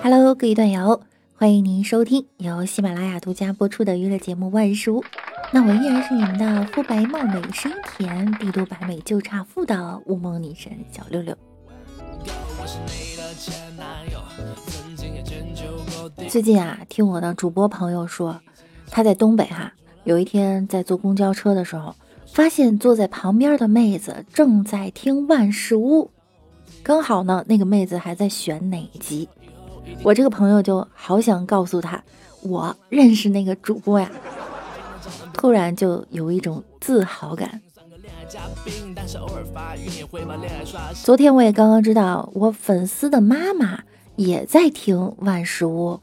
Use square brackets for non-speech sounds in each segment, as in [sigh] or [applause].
Hello，各位段友，欢迎您收听由喜马拉雅独家播出的娱乐节目《万事屋》。那我依然是你们的肤白貌美、声甜、帝都白美就差富的雾蒙女神小六六。最近啊，听我的主播朋友说，他在东北哈，有一天在坐公交车的时候，发现坐在旁边的妹子正在听万事屋，刚好呢，那个妹子还在选哪集。我这个朋友就好想告诉他，我认识那个主播呀，突然就有一种自豪感。昨天我也刚刚知道，我粉丝的妈妈也在听万事屋，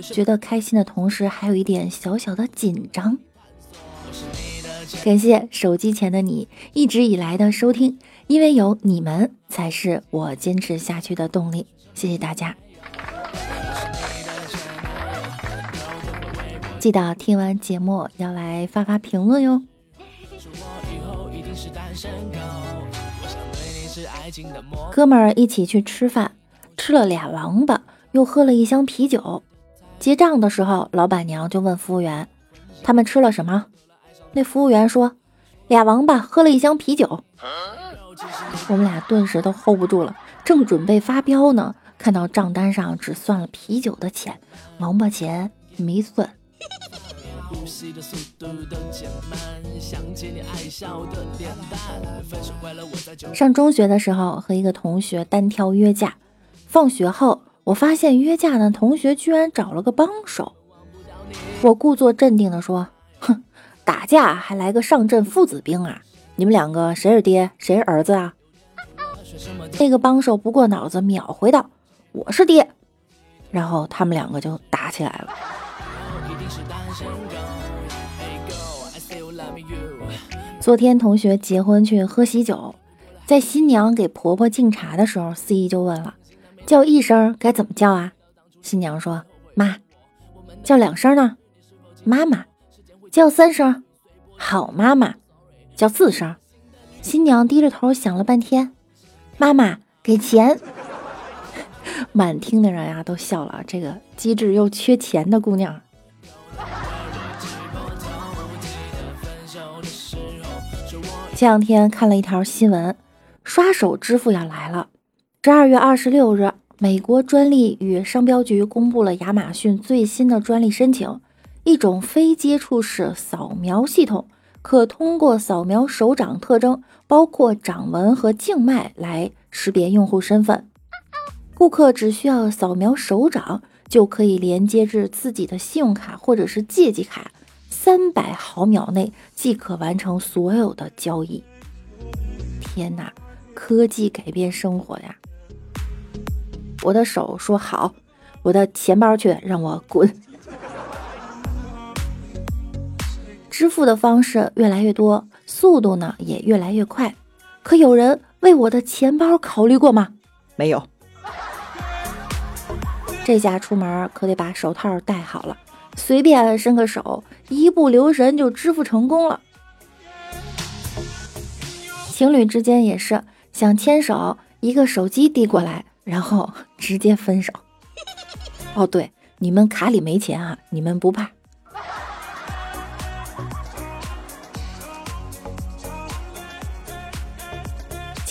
觉得开心的同时，还有一点小小的紧张。感谢手机前的你一直以来的收听，因为有你们，才是我坚持下去的动力。谢谢大家。记得听完节目要来发发评论哟。哥们儿一起去吃饭，吃了俩王八，又喝了一箱啤酒。结账的时候，老板娘就问服务员：“他们吃了什么？”那服务员说：“俩王八，喝了一箱啤酒。”我们俩顿时都 hold 不住了，正准备发飙呢，看到账单上只算了啤酒的钱，王八钱没算。上中学的时候，和一个同学单挑约架。放学后，我发现约架的同学居然找了个帮手。我故作镇定地说：“，打架还来个上阵父子兵啊？你们两个谁是爹，谁是儿子啊？”那个帮手不过脑子，秒回道：“我是爹。”然后他们两个就打起来了。昨天同学结婚去喝喜酒，在新娘给婆婆敬茶的时候，司仪就问了：“叫一声该怎么叫啊？”新娘说：“妈。”叫两声呢？妈妈。叫三声？好妈妈。叫四声？新娘低着头想了半天：“妈妈给钱。[laughs] ”满厅的人呀都笑了，这个机智又缺钱的姑娘。前两天看了一条新闻，刷手支付要来了。十二月二十六日，美国专利与商标局公布了亚马逊最新的专利申请，一种非接触式扫描系统，可通过扫描手掌特征，包括掌纹和静脉来识别用户身份。顾客只需要扫描手掌，就可以连接至自己的信用卡或者是借记卡。三百毫秒内即可完成所有的交易。天哪，科技改变生活呀！我的手说好，我的钱包却让我滚。支付的方式越来越多，速度呢也越来越快。可有人为我的钱包考虑过吗？没有。这下出门可得把手套戴好了。随便伸个手，一不留神就支付成功了。情侣之间也是，想牵手，一个手机递过来，然后 [laughs] 直接分手。[laughs] 哦，对，你们卡里没钱啊？你们不怕？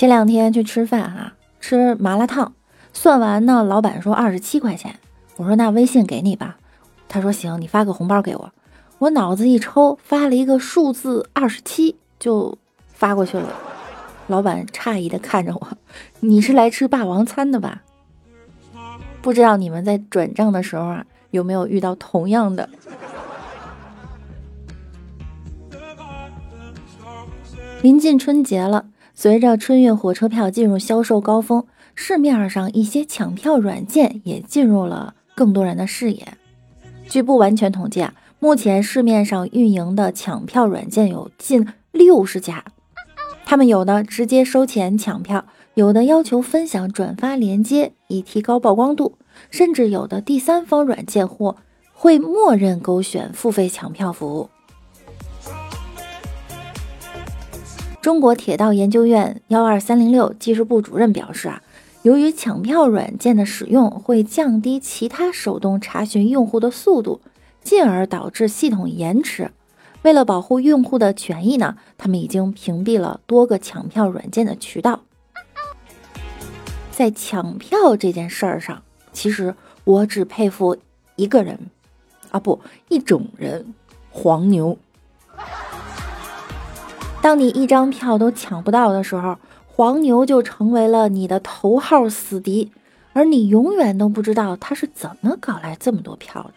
前两天去吃饭啊，吃麻辣烫，算完呢，老板说二十七块钱，我说那微信给你吧。他说：“行，你发个红包给我。”我脑子一抽，发了一个数字二十七，就发过去了。老板诧异的看着我：“你是来吃霸王餐的吧？”不知道你们在转账的时候啊，有没有遇到同样的？临近春节了，随着春运火车票进入销售高峰，市面上一些抢票软件也进入了更多人的视野。据不完全统计啊，目前市面上运营的抢票软件有近六十家，他们有的直接收钱抢票，有的要求分享转发链接以提高曝光度，甚至有的第三方软件或会默认勾选付费抢票服务。中国铁道研究院幺二三零六技术部主任表示啊，由于抢票软件的使用会降低其他手动查询用户的速度，进而导致系统延迟。为了保护用户的权益呢，他们已经屏蔽了多个抢票软件的渠道。在抢票这件事儿上，其实我只佩服一个人，啊不，一种人，黄牛。当你一张票都抢不到的时候，黄牛就成为了你的头号死敌，而你永远都不知道他是怎么搞来这么多票的，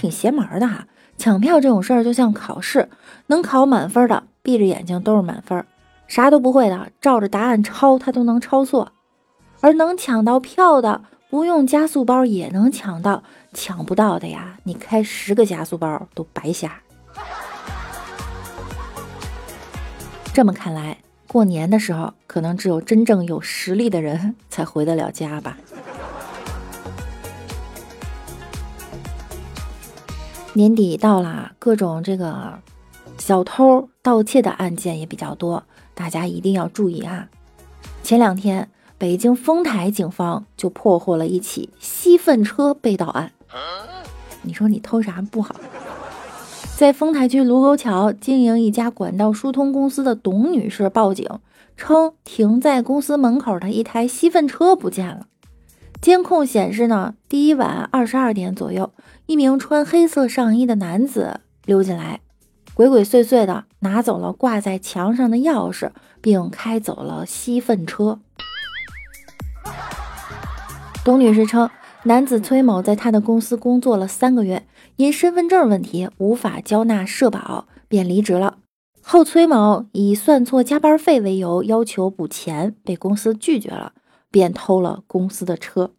挺邪门的哈。抢票这种事儿就像考试，能考满分的闭着眼睛都是满分，啥都不会的照着答案抄他都能抄错，而能抢到票的不用加速包也能抢到，抢不到的呀，你开十个加速包都白瞎。这么看来，过年的时候可能只有真正有实力的人 [laughs] 才回得了家吧。年底到了，各种这个小偷盗窃的案件也比较多，大家一定要注意啊！前两天，北京丰台警方就破获了一起吸粪车被盗案。你说你偷啥不好？在丰台区卢沟桥经营一家管道疏通公司的董女士报警称，停在公司门口的一台吸粪车不见了。监控显示呢，第一晚二十二点左右，一名穿黑色上衣的男子溜进来，鬼鬼祟祟的拿走了挂在墙上的钥匙，并开走了吸粪车。董女士称，男子崔某在她的公司工作了三个月。因身份证问题无法交纳社保，便离职了。后崔某以算错加班费为由要求补钱，被公司拒绝了，便偷了公司的车。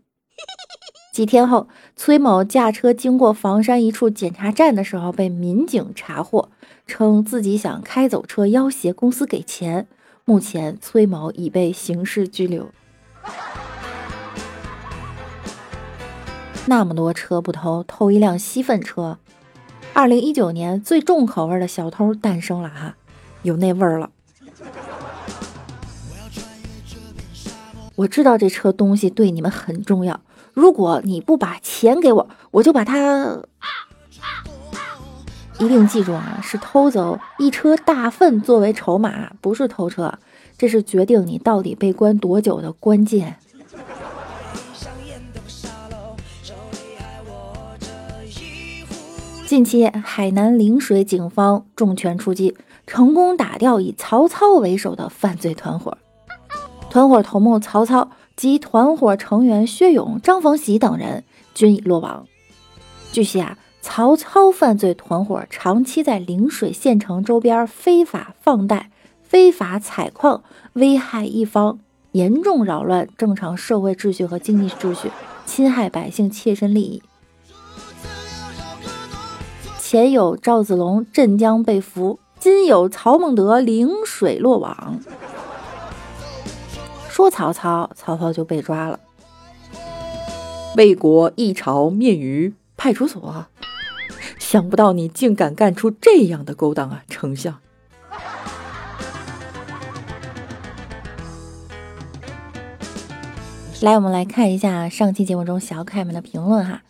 几天后，崔某驾车经过房山一处检查站的时候，被民警查获，称自己想开走车要挟公司给钱。目前，崔某已被刑事拘留。那么多车不偷，偷一辆吸粪车。二零一九年最重口味的小偷诞生了哈，有那味儿了。我知道这车东西对你们很重要，如果你不把钱给我，我就把它。一定记住啊，是偷走一车大粪作为筹码，不是偷车。这是决定你到底被关多久的关键。近期，海南陵水警方重拳出击，成功打掉以曹操为首的犯罪团伙。团伙头目曹操及团伙成员薛勇、张逢喜等人均已落网。据悉啊，曹操犯罪团伙长期在陵水县城周边非法放贷、非法采矿，危害一方，严重扰乱正常社会秩序和经济秩序，侵害百姓切身利益。前有赵子龙镇江被俘，今有曹孟德陵水落网。说曹操，曹操就被抓了。魏国一朝灭于派出所，想不到你竟敢干出这样的勾当啊，丞相！来，我们来看一下上期节目中小可爱们的评论哈。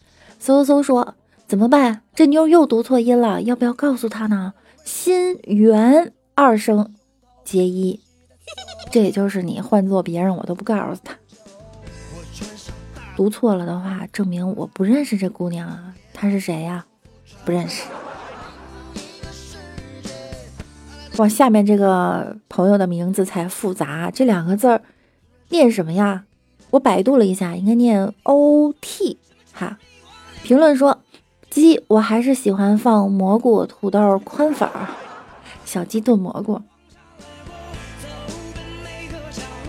嗖嗖说。怎么办？这妞又读错音了，要不要告诉她呢？心元二声结一，这也就是你换做别人，我都不告诉她。读错了的话，证明我不认识这姑娘啊。她是谁呀？不认识。哇，下面这个朋友的名字才复杂，这两个字儿念什么呀？我百度了一下，应该念 O T 哈。评论说。鸡，我还是喜欢放蘑菇、土豆、宽粉儿，小鸡炖蘑菇。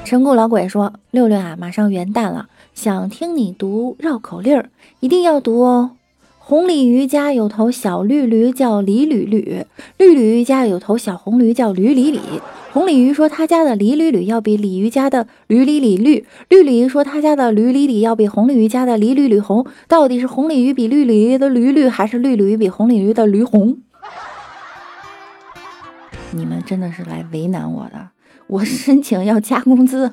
陈谷老鬼说：“六六啊，马上元旦了，想听你读绕口令儿，一定要读哦。红鲤鱼家有头小绿驴，叫李吕吕；绿鲤鱼家有头小红驴，叫驴李李。”红鲤鱼说：“他家的鲤鲤鲤要比鲤鱼家的驴鲤鲤绿。”绿鲤鱼说：“他家的驴鲤鲤要比红鲤鱼家的李李李红。”到底是红鲤鱼比绿鲤鱼的驴绿，还是绿鲤鱼比红鲤鱼的驴红？你们真的是来为难我的，我申请要加工资。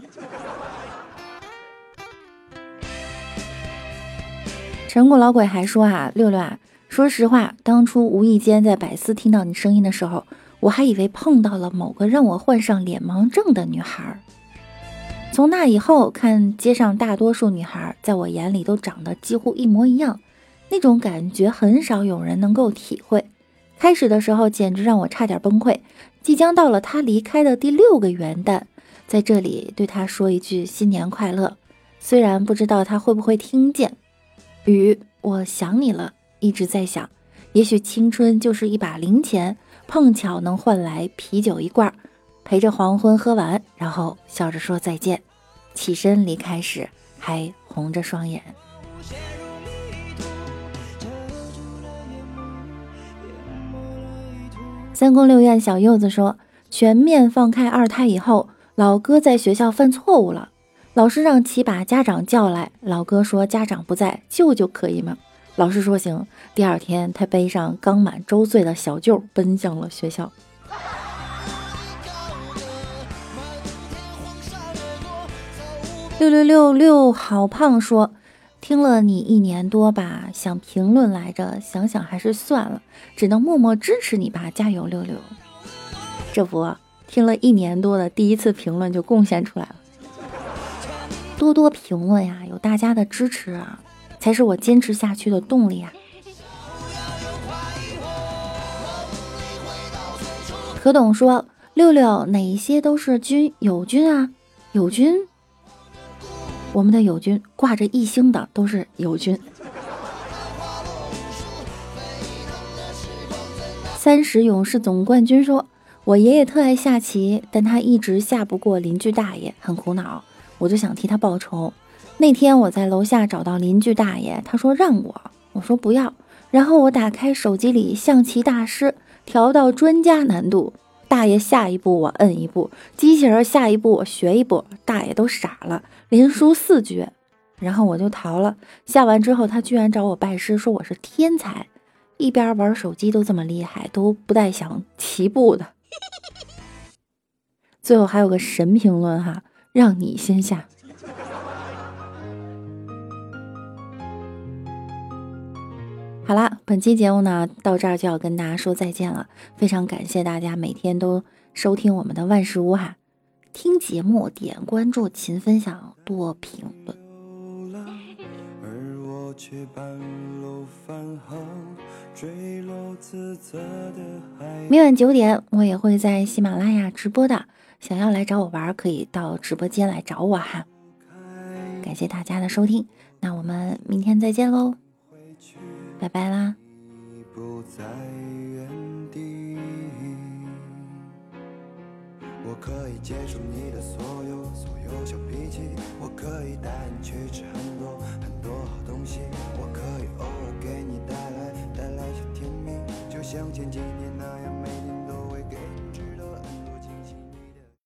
陈谷老鬼还说啊，六六啊，说实话，当初无意间在百思听到你声音的时候，我还以为碰到了某个让我患上脸盲症的女孩。从那以后，看街上大多数女孩，在我眼里都长得几乎一模一样，那种感觉很少有人能够体会。开始的时候，简直让我差点崩溃。即将到了他离开的第六个元旦，在这里对他说一句新年快乐，虽然不知道他会不会听见。雨，我想你了，一直在想。也许青春就是一把零钱，碰巧能换来啤酒一罐，陪着黄昏喝完，然后笑着说再见。起身离开时，还红着双眼。三宫六院小柚子说：“全面放开二胎以后，老哥在学校犯错误了。”老师让其把家长叫来，老哥说家长不在，舅舅可以吗？老师说行。第二天，他背上刚满周岁的小舅，奔向了学校。六六六六，好胖说，听了你一年多吧，想评论来着，想想还是算了，只能默默支持你吧，加油六六。这不，听了一年多的第一次评论就贡献出来了。多多评论呀，有大家的支持啊，才是我坚持下去的动力啊！何董说六六哪些都是军友军啊？友军，我们的友军挂着一星的都是友军。三十勇士总冠军说，我爷爷特爱下棋，但他一直下不过邻居大爷，很苦恼。我就想替他报仇。那天我在楼下找到邻居大爷，他说让我，我说不要。然后我打开手机里象棋大师，调到专家难度。大爷下一步我摁一步，机器人下一步我学一步，大爷都傻了，连输四局。然后我就逃了。下完之后，他居然找我拜师，说我是天才，一边玩手机都这么厉害，都不带想棋步的。[laughs] 最后还有个神评论哈。让你先下。好啦，本期节目呢到这儿就要跟大家说再见了。非常感谢大家每天都收听我们的万事屋哈，听节目点关注，勤分享，多评论。每晚九点，我也会在喜马拉雅直播的。想要来找我玩，可以到直播间来找我哈。感谢大家的收听，那我们明天再见喽，拜拜啦。不在原地我可以接受你的所有所有小脾气，我可以带你去吃很多很多好东西，我可以偶尔给你带来带来小甜蜜，就像前几年。